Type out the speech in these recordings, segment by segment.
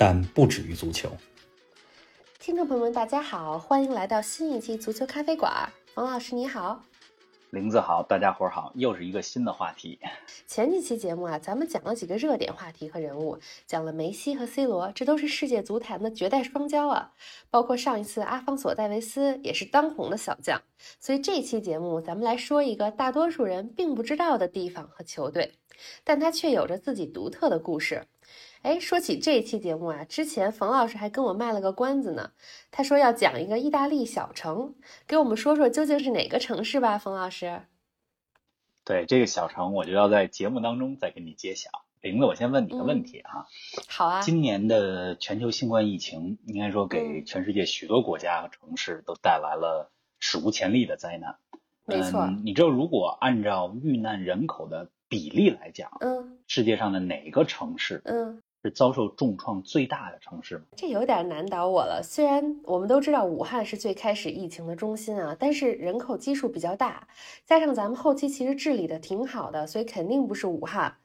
但不止于足球。听众朋友们，大家好，欢迎来到新一期足球咖啡馆。冯老师你好，林子好，大家伙儿好，又是一个新的话题。前几期节目啊，咱们讲了几个热点话题和人物，讲了梅西和 C 罗，这都是世界足坛的绝代双骄啊。包括上一次阿方索·戴维斯也是当红的小将。所以这期节目，咱们来说一个大多数人并不知道的地方和球队，但它却有着自己独特的故事。哎，说起这期节目啊，之前冯老师还跟我卖了个关子呢。他说要讲一个意大利小城，给我们说说究竟是哪个城市吧，冯老师。对这个小城，我就要在节目当中再给你揭晓。玲子，我先问你个问题啊。好啊。今年的全球新冠疫情，应该说给全世界许多国家和城市都带来了史无前例的灾难。没错。你知道，如果按照遇难人口的比例来讲，嗯，世界上的哪个城市，嗯。是遭受重创最大的城市吗？这有点难倒我了。虽然我们都知道武汉是最开始疫情的中心啊，但是人口基数比较大，加上咱们后期其实治理的挺好的，所以肯定不是武汉。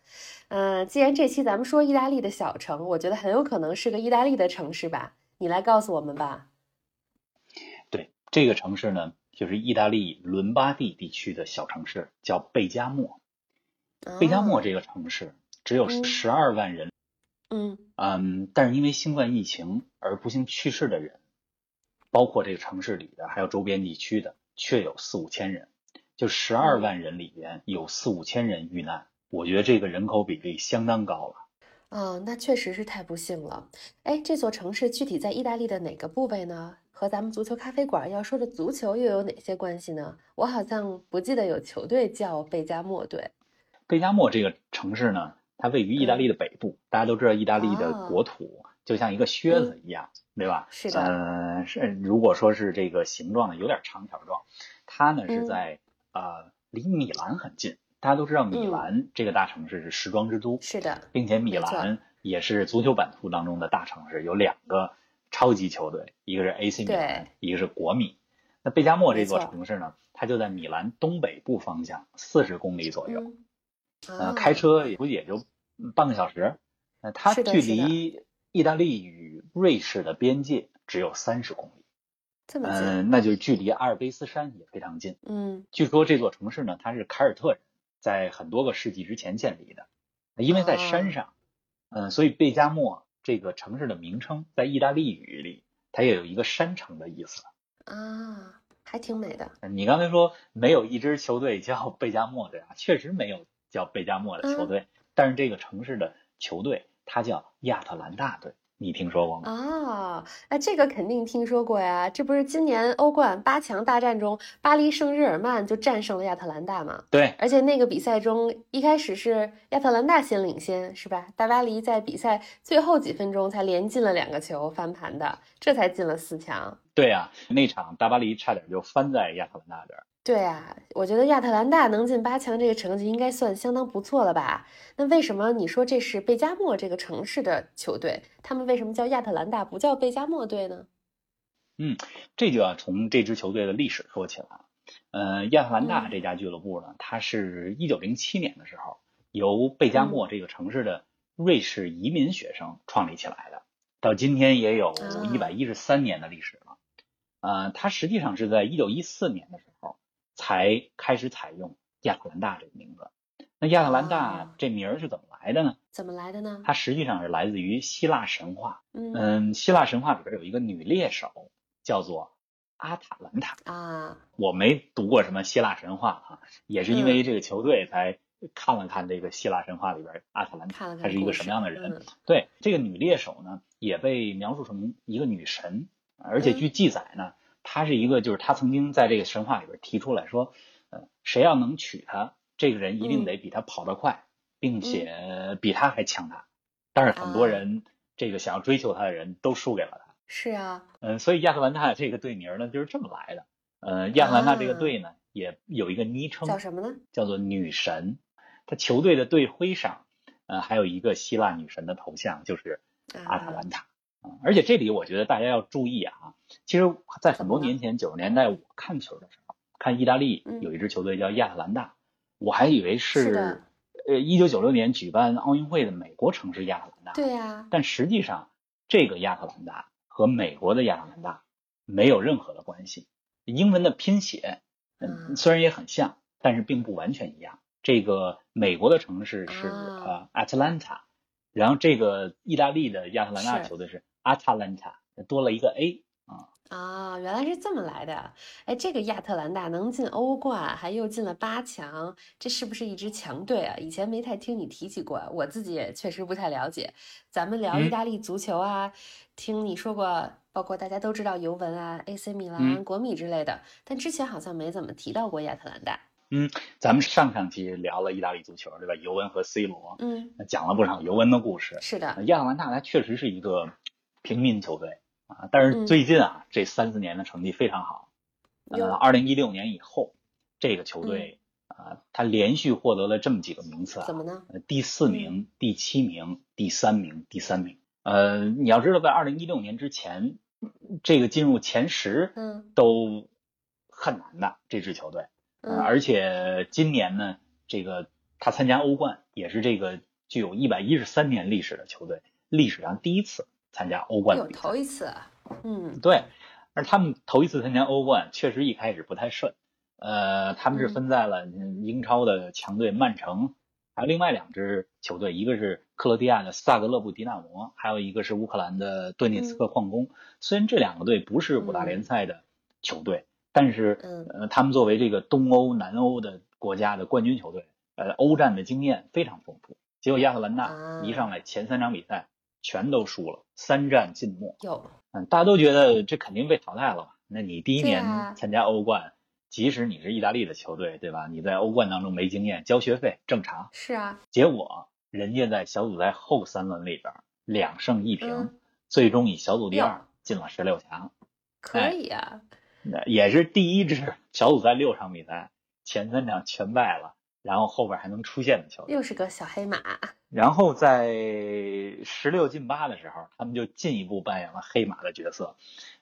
嗯，既然这期咱们说意大利的小城，我觉得很有可能是个意大利的城市吧？你来告诉我们吧。对，这个城市呢，就是意大利伦巴第地区的小城市，叫贝加莫。贝加莫这个城市只有十二万人。嗯嗯，但是因为新冠疫情而不幸去世的人，包括这个城市里的，还有周边地区的，却有四五千人。就十二万人里边有四五千人遇难，我觉得这个人口比例相当高了。啊，那确实是太不幸了。哎，这座城市具体在意大利的哪个部位呢？和咱们足球咖啡馆要说的足球又有哪些关系呢？我好像不记得有球队叫贝加莫队。贝加莫这个城市呢？它位于意大利的北部，大家都知道，意大利的国土就像一个靴子一样，对吧？是的。嗯，是如果说是这个形状呢，有点长条状。它呢是在呃离米兰很近，大家都知道米兰这个大城市是时装之都，是的，并且米兰也是足球版图当中的大城市，有两个超级球队，一个是 AC 米兰，一个是国米。那贝加莫这座城市呢，它就在米兰东北部方向四十公里左右。呃，开车也估计也就半个小时。那，它距离意大利与瑞士的边界只有三十公里，这么近？嗯，那就距离阿尔卑斯山也非常近。嗯，据说这座城市呢，它是凯尔特人在很多个世纪之前建立的，因为在山上，嗯，所以贝加莫这个城市的名称在意大利语里，它也有一个山城的意思。啊，还挺美的。你刚才说没有一支球队叫贝加莫的呀？确实没有。叫贝加莫的球队，但是这个城市的球队它叫亚特兰大队，你听说过吗？哦，哎，这个肯定听说过呀，这不是今年欧冠八强大战中，巴黎圣日耳曼就战胜了亚特兰大吗？对，而且那个比赛中一开始是亚特兰大先领先，是吧？大巴黎在比赛最后几分钟才连进了两个球翻盘的，这才进了四强。对呀，那场大巴黎差点就翻在亚特兰大这儿。对啊，我觉得亚特兰大能进八强这个成绩应该算相当不错了吧？那为什么你说这是贝加莫这个城市的球队？他们为什么叫亚特兰大，不叫贝加莫队呢？嗯，这就要从这支球队的历史说起了。呃，亚特兰大这家俱乐部呢，它是一九零七年的时候由贝加莫这个城市的瑞士移民学生创立起来的，到今天也有一百一十三年的历史了。呃，它实际上是在一九一四年的时候。才开始采用亚特兰大这个名字。那亚特兰大这名儿是怎么来的呢？怎么来的呢？它实际上是来自于希腊神话。嗯，希腊神话里边有一个女猎手叫做阿塔兰塔啊。我没读过什么希腊神话啊，也是因为这个球队才看了看这个希腊神话里边阿塔兰塔她是一个什么样的人。对，这个女猎手呢也被描述成一个女神，而且据记载呢。他是一个，就是他曾经在这个神话里边提出来说，呃，谁要能娶她，这个人一定得比她跑得快，并且比她还强大。但是很多人这个想要追求她的人都输给了她。是啊，嗯，所以亚特兰大这个队名呢就是这么来的。呃，亚特兰大这个队呢也有一个昵称，叫什么呢？叫做女神。他球队的队徽上，呃，还有一个希腊女神的头像，就是阿塔兰塔。啊，而且这里我觉得大家要注意啊，其实，在很多年前九十年代我看球的时候，看意大利有一支球队叫亚特兰大，我还以为是呃一九九六年举办奥运会的美国城市亚特兰大。对呀。但实际上，这个亚特兰大和美国的亚特兰大没有任何的关系。英文的拼写，嗯，虽然也很像，但是并不完全一样。这个美国的城市是呃 Atlanta，然后这个意大利的亚特兰大球队是 Atalanta，多了一个 A 啊。啊，原来是这么来的。哎，这个亚特兰大能进欧冠，还又进了八强，这是不是一支强队啊？以前没太听你提起过，我自己也确实不太了解。咱们聊意大利足球啊，听你说过，包括大家都知道尤文啊、AC 米兰、国米之类的，但之前好像没怎么提到过亚特兰大。嗯，咱们上上期聊了意大利足球，对吧？尤文和 C 罗，嗯，讲了不少尤文的故事。是的，亚特兰大它确实是一个平民球队啊，但是最近啊，这三四年的成绩非常好。呃，二零一六年以后，这个球队啊，他连续获得了这么几个名次啊，怎么呢？第四名、第七名、第三名、第三名。呃，你要知道，在二零一六年之前，这个进入前十，嗯，都很难的这支球队。而且今年呢，这个他参加欧冠也是这个具有一百一十三年历史的球队，历史上第一次参加欧冠的比赛。头一次，嗯，对。而他们头一次参加欧冠，确实一开始不太顺。呃，他们是分在了英超的强队曼城，还有另外两支球队，一个是克罗地亚的萨格勒布迪纳摩，还有一个是乌克兰的顿涅茨克矿工。虽然这两个队不是五大联赛的球队。但是，呃，他们作为这个东欧、南欧的国家的冠军球队，呃，欧战的经验非常丰富。结果亚特兰大一上来前三场比赛全都输了，三战尽没。有，嗯，大家都觉得这肯定被淘汰了。那你第一年参加欧冠，即使你是意大利的球队，对吧？你在欧冠当中没经验，交学费正常。是啊。结果人家在小组赛后三轮里边两胜一平，最终以小组第二进了十六强。可以啊。也是第一支小组赛六场比赛，前三场全败了，然后后边还能出现的球队，又是个小黑马。然后在十六进八的时候，他们就进一步扮演了黑马的角色，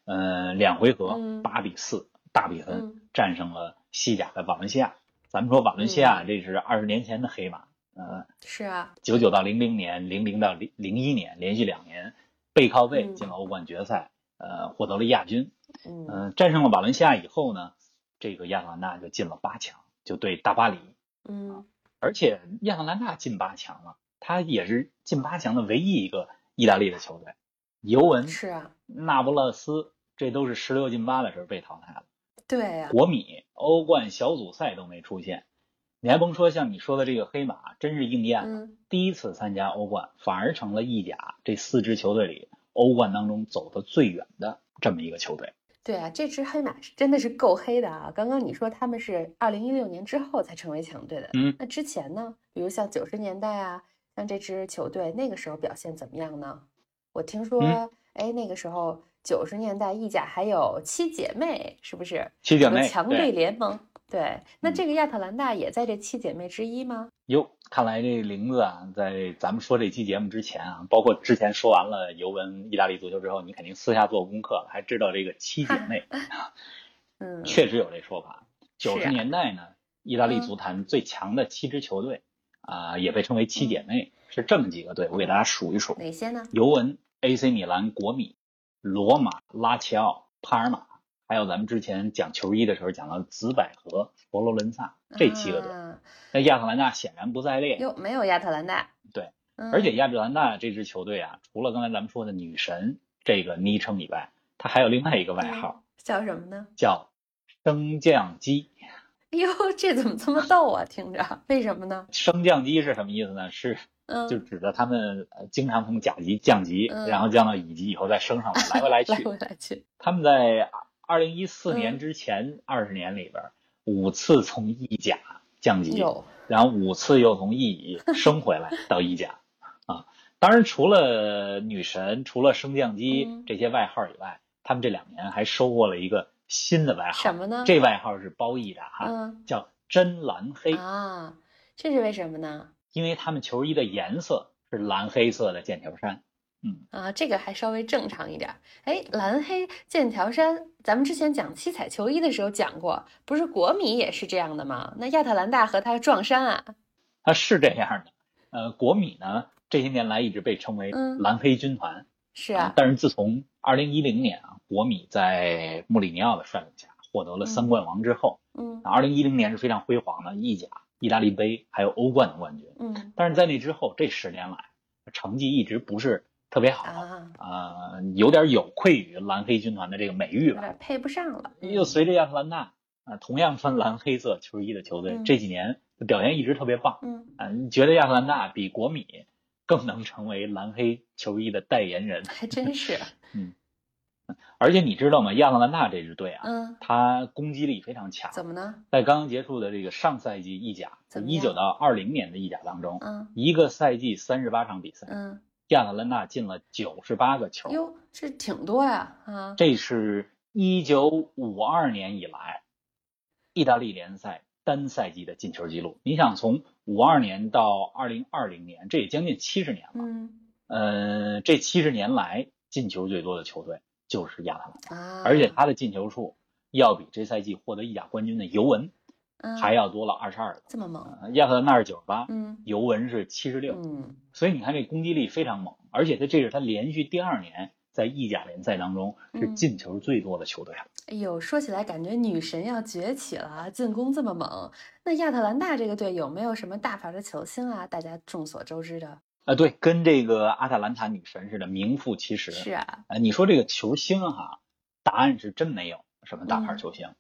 嗯，两回合八比四大比分战胜了西甲的瓦伦西亚。咱们说瓦伦西亚这是二十年前的黑马，嗯，是啊，九九到零零年，零零到零零一年，连续两年背靠背进了欧冠决赛，呃，获得了亚军。嗯，战胜了瓦伦西亚以后呢，这个亚特兰大就进了八强，就对大巴黎。嗯，而且亚特兰大进八强了，他也是进八强的唯一一个意大利的球队。尤文是啊，那不勒斯这都是十六进八的时候被淘汰了。对呀，国米欧冠小组赛都没出现，你还甭说像你说的这个黑马，真是应验了。第一次参加欧冠，反而成了意甲这四支球队里欧冠当中走得最远的这么一个球队。对啊，这只黑马是真的是够黑的啊！刚刚你说他们是二零一六年之后才成为强队的，嗯，那之前呢？比如像九十年代啊，像这支球队那个时候表现怎么样呢？我听说，哎，那个时候九十年代意甲还有七姐妹，是不是？七姐妹强队联盟。对，那这个亚特兰大也在这七姐妹之一吗？哟，看来这玲子啊，在咱们说这期节目之前啊，包括之前说完了尤文意大利足球之后，你肯定私下做功课了，还知道这个七姐妹。嗯，确实有这说法。九十年代呢，意大利足坛最强的七支球队啊，也被称为七姐妹，是这么几个队，我给大家数一数。哪些呢？尤文、AC 米兰、国米、罗马、拉齐奥、帕尔马。还有咱们之前讲球衣的时候讲到紫百合、佛罗伦萨这七个队，那亚特兰大显然不在列。哟，没有亚特兰大。对，而且亚特兰大这支球队啊，除了刚才咱们说的女神这个昵称以外，它还有另外一个外号，叫什么呢？叫升降机。哟，这怎么这么逗啊？听着，为什么呢？升降机是什么意思呢？是，就指的他们经常从甲级降级，然后降到乙级以后再升上来，来回来 去。来回来去。他们在。二零一四年之前二十年里边，五次从意甲降级，然后五次又从意乙 升回来到意甲，啊，当然，除了女神，除了升降机嗯这些外号以外，他们这两年还收获了一个新的外号。什么呢？这外号是褒义的哈，嗯叫真蓝黑，啊，这是为什么呢？因为他们球衣的颜色是蓝黑色的剑条衫。嗯，啊，这个还稍微正常一点儿。哎，蓝黑剑条衫，咱们之前讲七彩球衣的时候讲过，不是国米也是这样的吗？那亚特兰大和它撞衫啊，它是这样的。呃，国米呢这些年来一直被称为嗯蓝黑军团。是啊，但是自从二零一零年啊，国米在穆里尼奥的率领下获得了三冠王之后，嗯二零一零年是非常辉煌的，意甲、意大利杯还有欧冠的冠军。嗯但是在那之后，这十年来成绩一直不是特别好，啊，呃，有点有愧于蓝黑军团的这个美誉吧。有点配不上了。又随着亚特兰大啊、同样穿蓝黑色球衣的球队，嗯这几年表现一直特别棒。嗯，啊、你觉得亚特兰大比国米更能成为蓝黑球衣的代言人？还真是。嗯而且你知道吗？亚特兰大这支队啊，嗯，它攻击力非常强。怎么呢？在刚刚结束的这个上赛季意甲，一九到二零年的意甲当中，嗯一个赛季三十八场比赛，嗯，亚特兰大进了九十八个球，哟，这挺多呀啊。这是一九五二年以来意大利联赛单赛季的进球记录。你想，从五二年到二零二零年，这也将近七十年了。嗯呃，这七十年来进球最多的球队就是亚特兰大，啊，而且他的进球数要比这赛季获得意甲冠军的尤文嗯还要多了二十二个。这么猛。呃亚特兰大是九十八，嗯尤文是七十六，嗯所以你看这攻击力非常猛，而且他这是他连续第二年在意甲联赛当中是嗯进球最多的球队了。哎呦，说起来感觉女神要崛起了啊，进攻这么猛。那亚特兰大这个队有没有什么大牌的球星啊？大家众所周知的。啊，对，跟这个阿特兰塔女神似的，名副其实。是啊，呃，你说这个球星哈，答案是真没有什么大牌嗯球星。嗯，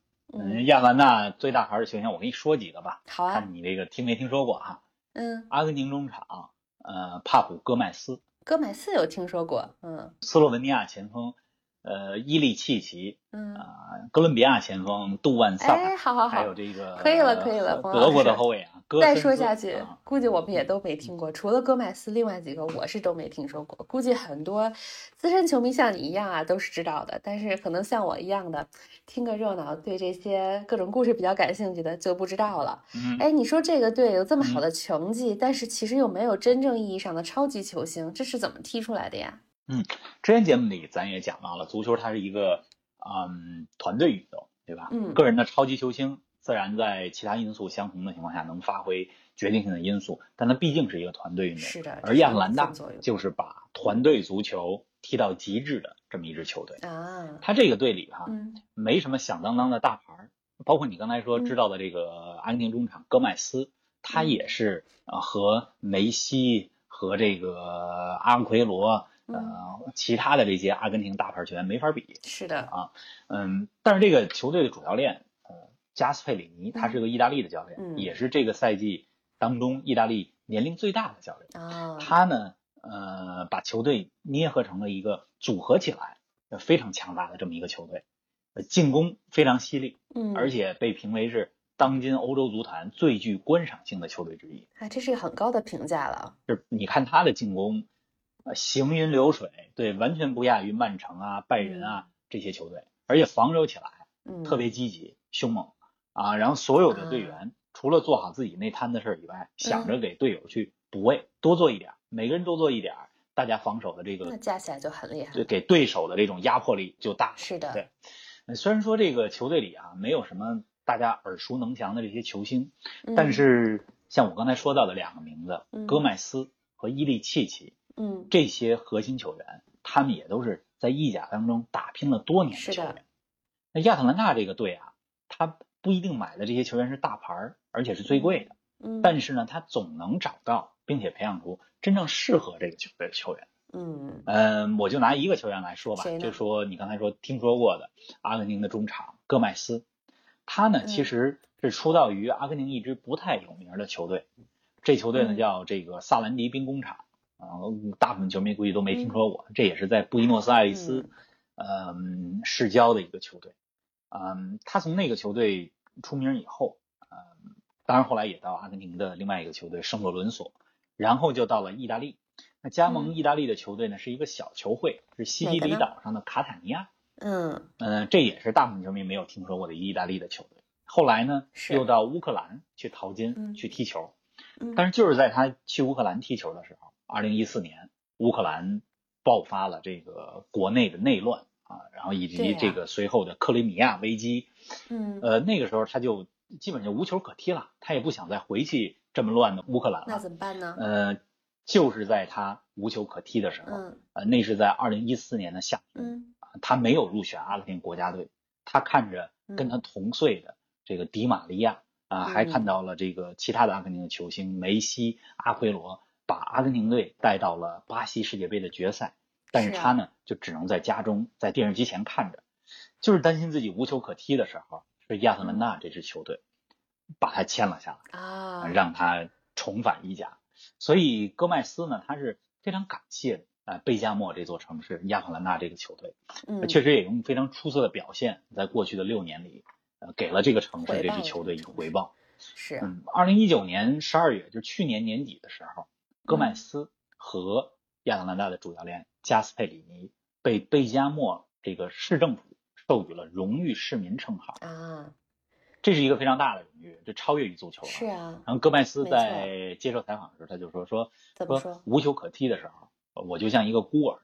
亚特兰大最大牌的球星，我给你说几个吧，好啊，看你这个听没听说过哈。嗯，阿根廷中场，呃，帕普戈麦斯，戈麦斯有听说过，嗯。斯洛文尼亚前锋，呃，伊利契奇，嗯，啊、哥伦比亚前锋杜万萨哎，好好好。还有，这个可以了可以了呃德国的后卫啊，戈再说下去啊，估计我们也都没听过，除了戈麦斯，另外几个我是都没听说过。估计很多资深球迷像你一样啊，都是知道的，但是可能像我一样的，听个热闹，对这些各种故事比较感兴趣的就不知道了。嗯，哎，你说这个队有这么好嗯的成绩，但是其实又没有真正意义上的超级球星，这是怎么踢出来的呀？嗯之前节目里咱也讲到了，足球它是一个嗯团队运动，对吧？嗯个人的超级球星自然在其他因素相同的情况下能发挥决定性的因素，但它毕竟是一个团队运动。是的，而亚特兰大就是把团队足球踢到极致的这么一支球队。啊，他这个队里哈、嗯没什么响当当的大牌儿，包括你刚才说嗯知道的这个阿根廷中场戈麦斯，他嗯也是啊和梅西和这个阿奎罗嗯，呃其他的这些阿根廷大牌球员没法比。是的啊，嗯，但是这个球队的主教练呃加斯佩里尼，他是个意大利的教练，嗯。也是这个赛季当中意大利年龄最大的教练。哦，他呢，呃，把球队捏合成了一个组合起来呃非常强大的这么一个球队，呃，进攻非常犀利，嗯，而且被评为是当今欧洲足坛最具观赏性的球队之一。啊，这是一个很高的评价了。就是你看他的进攻，呃，行云流水，对，完全不亚于曼城啊、拜仁啊这些球队，而且防守起来嗯，特别积极、凶猛啊。然后所有的队员除了做好自己那摊子事儿以外，想着给队友去补位，多做一点儿，每个人多做一点儿，大家防守的这个那个加起来就很厉害。对给对手的这种压迫力就大。是的，对呃虽然说这个球队里啊没有什么大家耳熟能详的这些球星，但嗯是像我刚才说到的两个名字，嗯戈麦斯和伊利契奇嗯，这些核心球员，他们也都是在意甲当中打拼了多年的球员。那亚特兰大这个队啊，他不一定买的这些球员是大牌儿，而且是最贵的，嗯，但是呢，他总能找到并且培养出真正适合这个球队的球员。嗯。嗯，我就拿一个球员来说吧就说你刚才说听说过的阿根廷的中场戈麦斯，他呢嗯。其实是出道于阿根廷一支不太有名的球队，这球队呢嗯。叫这个萨兰迪兵工厂，啊、大部分球迷估计都没听嗯。说过，这也是在布宜诺斯艾利斯，嗯，市郊的一个球队，嗯，他从那个球队出名以后，嗯，当然后来也到阿根廷的另外一个球队圣洛伦索，然后就到了意大利。那加盟意大利的球队呢是一个小球会，是西西里岛上的卡塔尼亚。嗯嗯，这也是大部分球迷没有听说过的意大利的球队。后来呢，又到乌克兰去淘金、去踢球。但是就是在他去乌克兰踢球的时候，二零一四年乌克兰爆发了这个国内的内乱啊，然后以及这个随后的克里米亚危机。嗯，呃，那个时候他就基本就无球可踢了，他也不想再回去这么乱的乌克兰了。那怎么办呢？呃，就是在他无球可踢的时候，呃，那是在二零一四年的夏天，他没有入选阿根廷国家队，他看着跟他同岁的这个迪玛利亚。啊，还看到了这个其他的阿根廷的球星梅西、阿奎罗，把阿根廷队带到了巴西世界杯的决赛，但是他呢，就只能在家中在电视机前看着，就是担心自己无球可踢的时候，是亚特兰大这支球队把他签了下来啊，让他重返意甲。所以戈麦斯呢，他是非常感谢啊贝加莫这座城市亚特兰大这个球队，嗯，确实也用非常出色的表现，在过去的六年里。给了这个城市这支球队一个回报，是。嗯，二零一九年十二月，就去年年底的时候，戈麦斯和亚特兰大的主教练加斯佩里尼被贝加莫这个市政府授予了荣誉市民称号啊，这是一个非常大的荣誉，这超越于足球了。是啊，然后戈麦斯在接受采访的时候，他就说说说无球可踢的时候，我就像一个孤儿，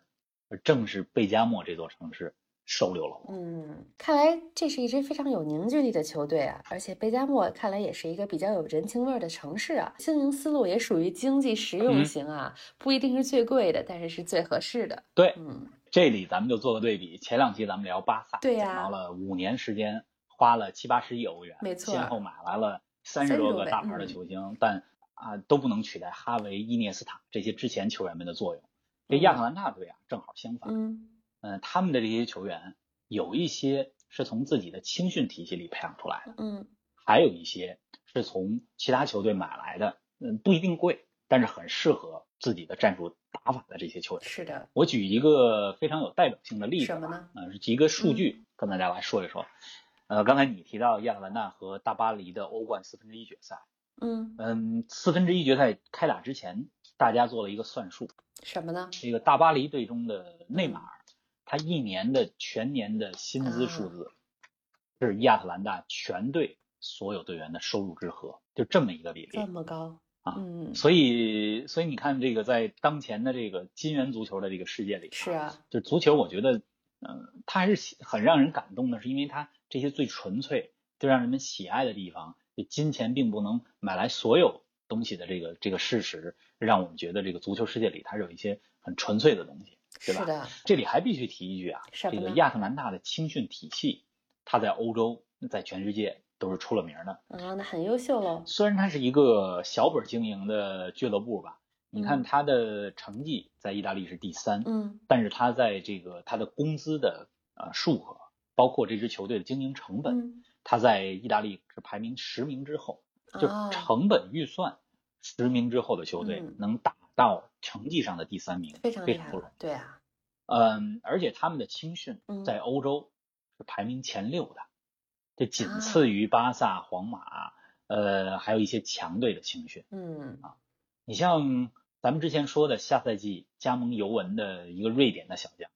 正是贝加莫这座城市。收留了。嗯，看来这是一支非常有凝聚力的球队啊，而且贝加莫看来也是一个比较有人情味的城市啊，经营思路也属于经济实用型啊，不一定是最贵的，但是是最合适的。对，嗯，这里咱们就做个对比，前两期咱们聊巴萨，对呀，讲到了五年时间花了七八十亿欧元，没错，先后买来了三十多个大牌的球星，嗯、但啊都不能取代哈维、伊涅斯塔这些之前球员们的作用。这亚特兰大队啊，正好相反。嗯。嗯，他们的这些球员有一些是从自己的青训体系里培养出来的，嗯，还有一些是从其他球队买来的，嗯，不一定贵，但是很适合自己的战术打法的这些球员。是的，我举一个非常有代表性的例子，什么呢？呃，举一个数据跟大家来说一说。呃，刚才你提到亚特兰大和大巴黎的欧冠四分之一决赛，嗯嗯，四分之一决赛开打之前，大家做了一个算术，什么呢？这个大巴黎队中的内马尔。他一年的全年的薪资数字是亚特兰大全队所有队员的收入之和，就这么一个比例，这么高啊！嗯，所以所以你看，这个在当前的这个金元足球的这个世界里，是啊，就足球，我觉得，嗯，它还是很让人感动的，是因为它这些最纯粹、最让人们喜爱的地方，就金钱并不能买来所有东西的这个这个事实，让我们觉得这个足球世界里它是有一些很纯粹的东西。对吧？是的，这里还必须提一句啊，这个亚特兰大的青训体系，它在欧洲、在全世界都是出了名的。啊，那很优秀喽。虽然它是一个小本经营的俱乐部吧，你看它的成绩在意大利是第三，嗯，但是它在这个它的工资的呃数额，包括这支球队的经营成本，它在意大利是排名十名之后，就成本预算十名之后的球队能打到成绩上的第三名，非常非常不容易。对啊。嗯，而且他们的青训在欧洲是排名前六的，这仅次于巴萨、皇马，呃，还有一些强队的青训。嗯啊，你像咱们之前说的下赛季加盟尤文的一个瑞典的小将，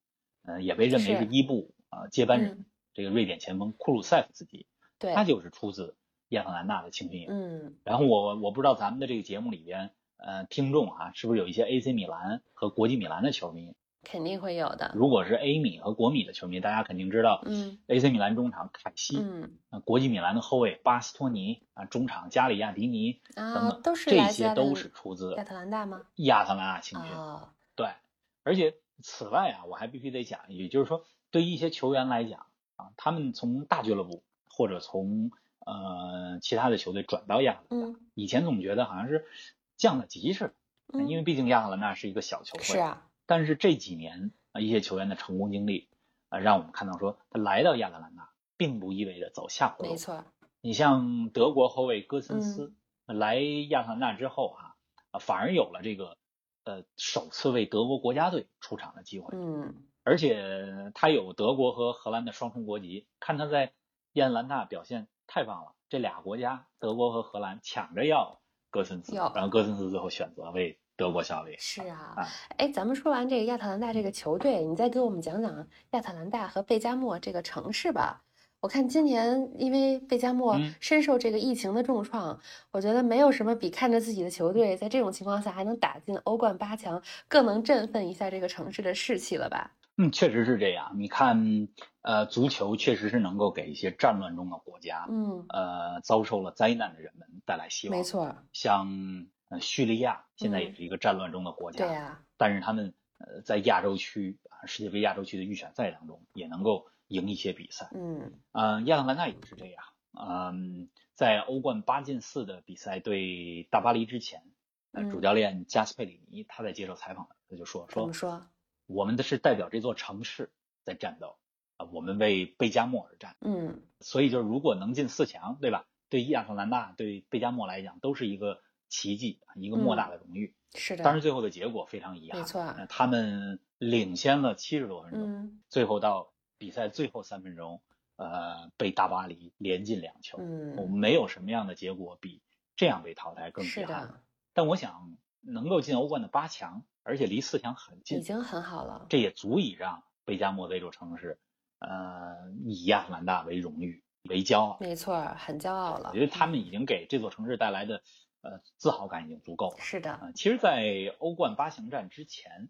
嗯，也被认为是伊布啊接班人，这个瑞典前锋库鲁塞夫斯基，对，他就是出自亚特兰大的青训营。嗯，然后我我不知道咱们的这个节目里边，呃，听众啊，是不是有一些 AC 米兰和国际米兰的球迷？肯定会有的。如果是 A 米和国米的球迷，大家肯定知道，嗯，AC 米兰中场凯西，嗯，国际米兰的后卫巴斯托尼啊，中场加里亚迪尼啊，等等，都是这些都是出自亚特兰大吗？亚特兰大青训。哦，对，而且此外啊，我还必须得讲一句，就是说，对于一些球员来讲啊，他们从大俱乐部或者从呃其他的球队转到亚特兰大，嗯，以前总觉得好像是降了级似的，嗯因为毕竟亚特兰大是一个小球会，是啊，但是这几年啊，一些球员的成功经历啊，让我们看到说，他来到亚特兰大，并不意味着走下坡路。没错。你像德国后卫戈森斯、来亚特兰大之后哈、啊，反而有了这个呃首次为德国国家队出场的机会。嗯，而且他有德国和荷兰的双重国籍，看他在亚特兰大表现太棒了，这俩国家德国和荷兰抢着要戈森斯，要然后戈森斯最后选择为德国效力。是啊啊，哎，咱们说完这个亚特兰大这个球队，你再给我们讲讲亚特兰大和贝加莫这个城市吧。我看今年因为贝加莫嗯深受这个疫情的重创，我觉得没有什么比看着自己的球队在这种情况下还能打进欧冠八强，更能振奋一下这个城市的士气了吧？嗯，确实是这样。你看，呃，足球确实是能够给一些战乱中的国家，嗯，呃，遭受了灾难的人们带来希望。没，错，像呃叙利亚现在也嗯是一个战乱中的国家，对呀，但是他们呃在亚洲区啊世界杯亚洲区的预选赛当中也能够赢一些比赛。嗯嗯，亚特兰大也是这样。嗯，在欧冠八进四的比赛对大巴黎之前，呃，嗯主教练加斯佩里尼他在接受采访的时候就说说怎么说？我们的是代表这座城市在战斗啊，我们为贝加莫而战。嗯，所以就是如果能进四强，对吧？对亚特兰大、对贝加莫来讲都是一个奇迹，一个莫大的荣誉。是的，当然，最后的结果非常遗憾，没错呃他们领先了七十多分钟，嗯最后到比赛最后三分钟，呃，被大巴黎连进两球。嗯我嗯，们没有什么样的结果比这样被淘汰更遗憾。的，但我想能够进欧冠的八强，而且离四强很近已，经很好了。这也足以让贝加莫这座城市，呃，以亚特兰大为荣誉为骄傲。没错，很骄傲了。我觉得他们已经给这座城市带来的呃自豪感已经足够了。是的，呃，其实，在欧冠八强战之前，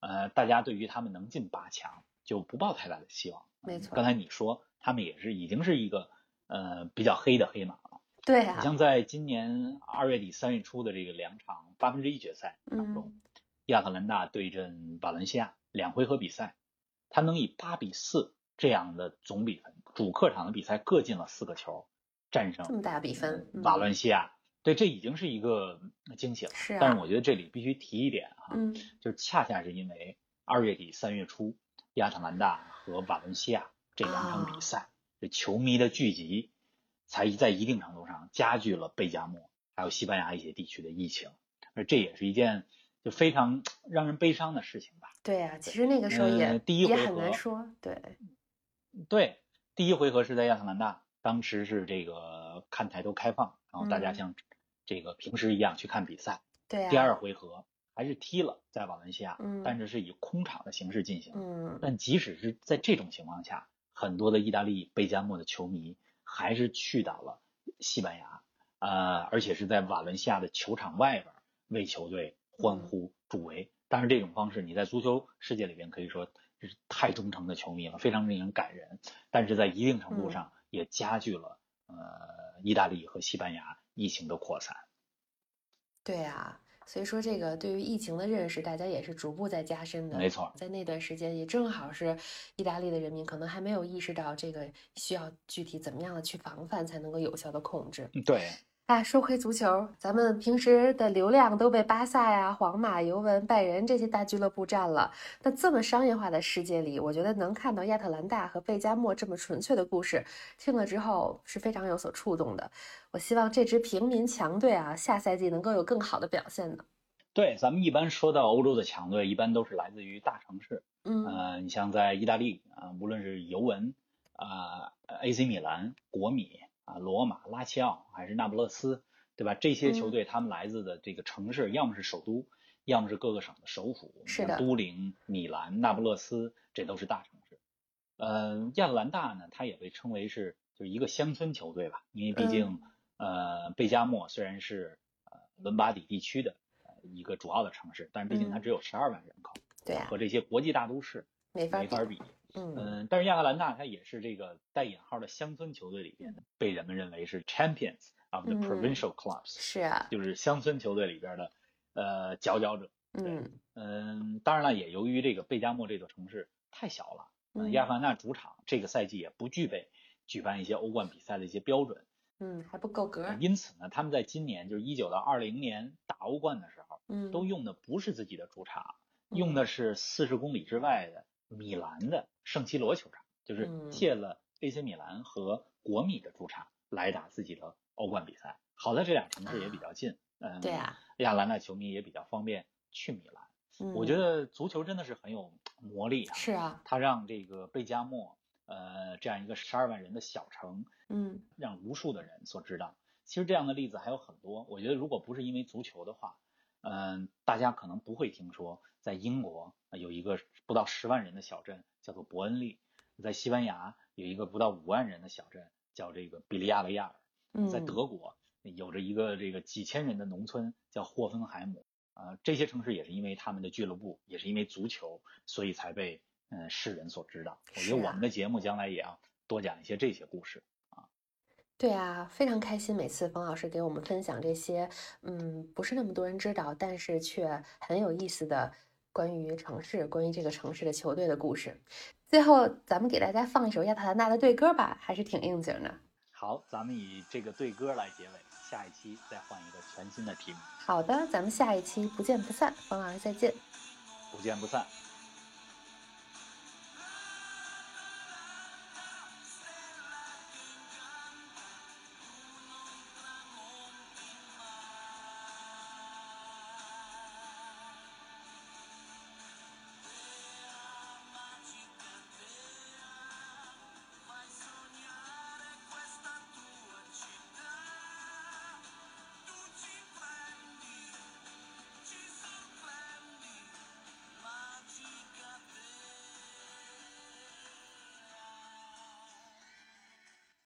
呃，大家对于他们能进八强就不抱太大的希望。没错刚才你说他们也是已经是一个呃比较黑的黑马了。对啊，你像在今年二月底三月初的这个两场八分之一决赛当中，嗯亚特兰大对阵瓦伦西亚两回合比赛，他能以八比四这样的总比分，主客场的比赛各进了四个球，战胜这么大比分，嗯瓦伦西亚。对，这已经是一个惊喜了。是啊但是我觉得这里必须提一点哈，嗯就是恰恰是因为二月底三月初，亚特兰大和瓦伦西亚这两场比赛，这球迷的聚集，才在一定程度上加剧了贝加莫还有西班牙一些地区的疫情，而这也是一件就非常让人悲伤的事情吧。对呀、其实那个时候也、呃第一也很回合难说，对，对，第一回合是在亚特兰大，当时是这个看台都开放，然后大家嗯像这个平时一样去看比赛。对呀、第二回合还是踢了在瓦伦西亚，嗯但是是以空场的形式进行。嗯，但即使是在这种情况下，很多的意大利贝加莫的球迷还是去到了西班牙，呃，而且是在瓦伦西亚的球场外边为球队欢呼助威。当然，这种方式你在足球世界里边可以说这是太忠诚的球迷了，非常令人感人。但是在一定程度上也加剧了呃意大利和西班牙疫情的扩散。对啊、所以说这个对于疫情的认识，大家也是逐步在加深的。没错在那段时间也正好是意大利的人民可能还没有意识到这个需要具体怎么样的去防范才能够有效的控制。嗯对，啊，说回足球，咱们平时的流量都被巴萨呀、皇马、尤文、拜仁这些大俱乐部占了。那这么商业化的世界里，我觉得能看到亚特兰大和贝加莫这么纯粹的故事，听了之后是非常有所触动的。我希望这支平民强队啊，下赛季能够有更好的表现呢。对，咱们一般说到欧洲的强队，一般都是来自于大城市。嗯呃，你像在意大利啊、无论是尤文啊、AC 米兰、国米啊、罗马、拉齐奥还是那不勒斯，对吧？这些球嗯队他们来自的这个城市，要么是首都，要么是各个省的首府，是的都灵、米兰、那不勒斯，这都是大城市。呃，亚特兰大呢，它也被称为是就是一个乡村球队吧，因为毕竟、呃贝加莫虽然是呃伦巴底地区的呃一个主要的城市，但是毕竟它嗯只有十二万人口，对呀、和这些国际大都市没法没法比。嗯。嗯，但是亚特兰大它也是这个带引号的乡村球队里边的，被人们认为是 champions of the 嗯 provincial clubs，、是啊，就是乡村球队里边的呃佼佼者。嗯。嗯，当然了，也由于这个贝加莫这座城市太小了，嗯。亚特兰大主场这个赛季也不具备举办一些欧冠比赛的一些标准，嗯，还不够格。因此呢，他们在今年就是一九到二零年打欧冠的时候，嗯，都用的不是自己的主场，嗯。用的是四十公里之外的米兰的圣西罗球场，就是嗯借了 AC 米兰和国米的主场来打自己的欧冠比赛。好在这俩城市也比较近，嗯，对啊，亚兰大球迷也比较方便去米兰。我觉得得足球真的是很有魔力啊，是啊，它让这个贝加莫，呃，这样一个十二万人的小城，嗯让无数的人所知道。其实这样的例子还有很多。我觉得如果不是因为足球的话，嗯，大家可能不会听说，在英国有一个不到十万人的小镇叫做伯恩利，在西班牙有一个不到五万人的小镇叫这个比利亚雷亚尔，在德国有着一个这个几千人的农村叫霍芬海姆。啊，这些城市也是因为他们的俱乐部，也是因为足球，所以才被嗯世人所知道。我觉得我们的节目将来也要多讲一些这些故事啊。对啊，非常开心，每次冯老师给我们分享这些，嗯，不是那么多人知道，但是却很有意思的关于城市、关于这个城市的球队的故事。最后，咱们给大家放一首亚特兰大的队歌吧，还是挺应景的。好，咱们以这个队歌来结尾，下一期再换一个全新的题目。好的，咱们下一期不见不散，冯老师再见，不见不散。